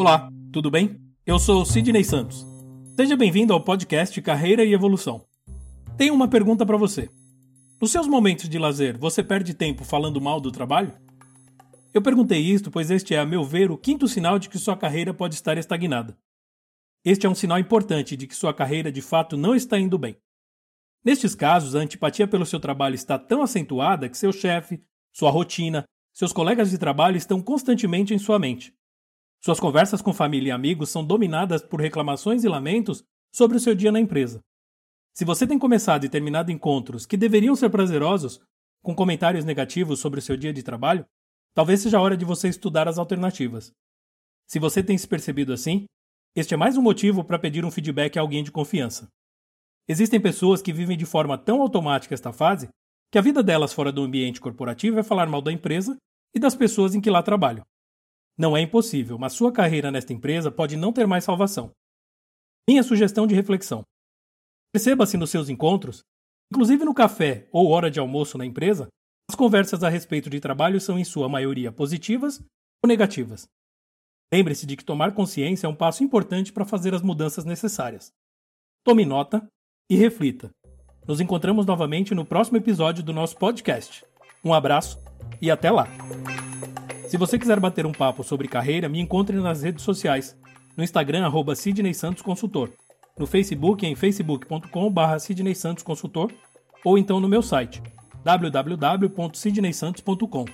Olá, tudo bem? Eu sou Sidney Santos. Seja bem-vindo ao podcast Carreira e Evolução. Tenho uma pergunta para você. Nos seus momentos de lazer, você perde tempo falando mal do trabalho? Eu perguntei isto pois este é, a meu ver, o quinto sinal de que sua carreira pode estar estagnada. Este é um sinal importante de que sua carreira de fato não está indo bem. Nestes casos, a antipatia pelo seu trabalho está tão acentuada que seu chefe, sua rotina, seus colegas de trabalho estão constantemente em sua mente. Suas conversas com família e amigos são dominadas por reclamações e lamentos sobre o seu dia na empresa. Se você tem começado e terminado encontros que deveriam ser prazerosos, com comentários negativos sobre o seu dia de trabalho, talvez seja a hora de você estudar as alternativas. Se você tem se percebido assim, este é mais um motivo para pedir um feedback a alguém de confiança. Existem pessoas que vivem de forma tão automática esta fase que a vida delas fora do ambiente corporativo é falar mal da empresa e das pessoas em que lá trabalham. Não é impossível, mas sua carreira nesta empresa pode não ter mais salvação. Minha sugestão de reflexão: perceba-se nos seus encontros, inclusive no café ou hora de almoço na empresa, as conversas a respeito de trabalho são em sua maioria positivas ou negativas. Lembre-se de que tomar consciência é um passo importante para fazer as mudanças necessárias. Tome nota e reflita. Nos encontramos novamente no próximo episódio do nosso podcast. Um abraço e até lá! Se você quiser bater um papo sobre carreira, me encontre nas redes sociais. No Instagram, arroba Sidney Santos Consultor. No Facebook, em facebook.com.br Sidney Santos Consultor. Ou então no meu site, www.sidneysantos.com.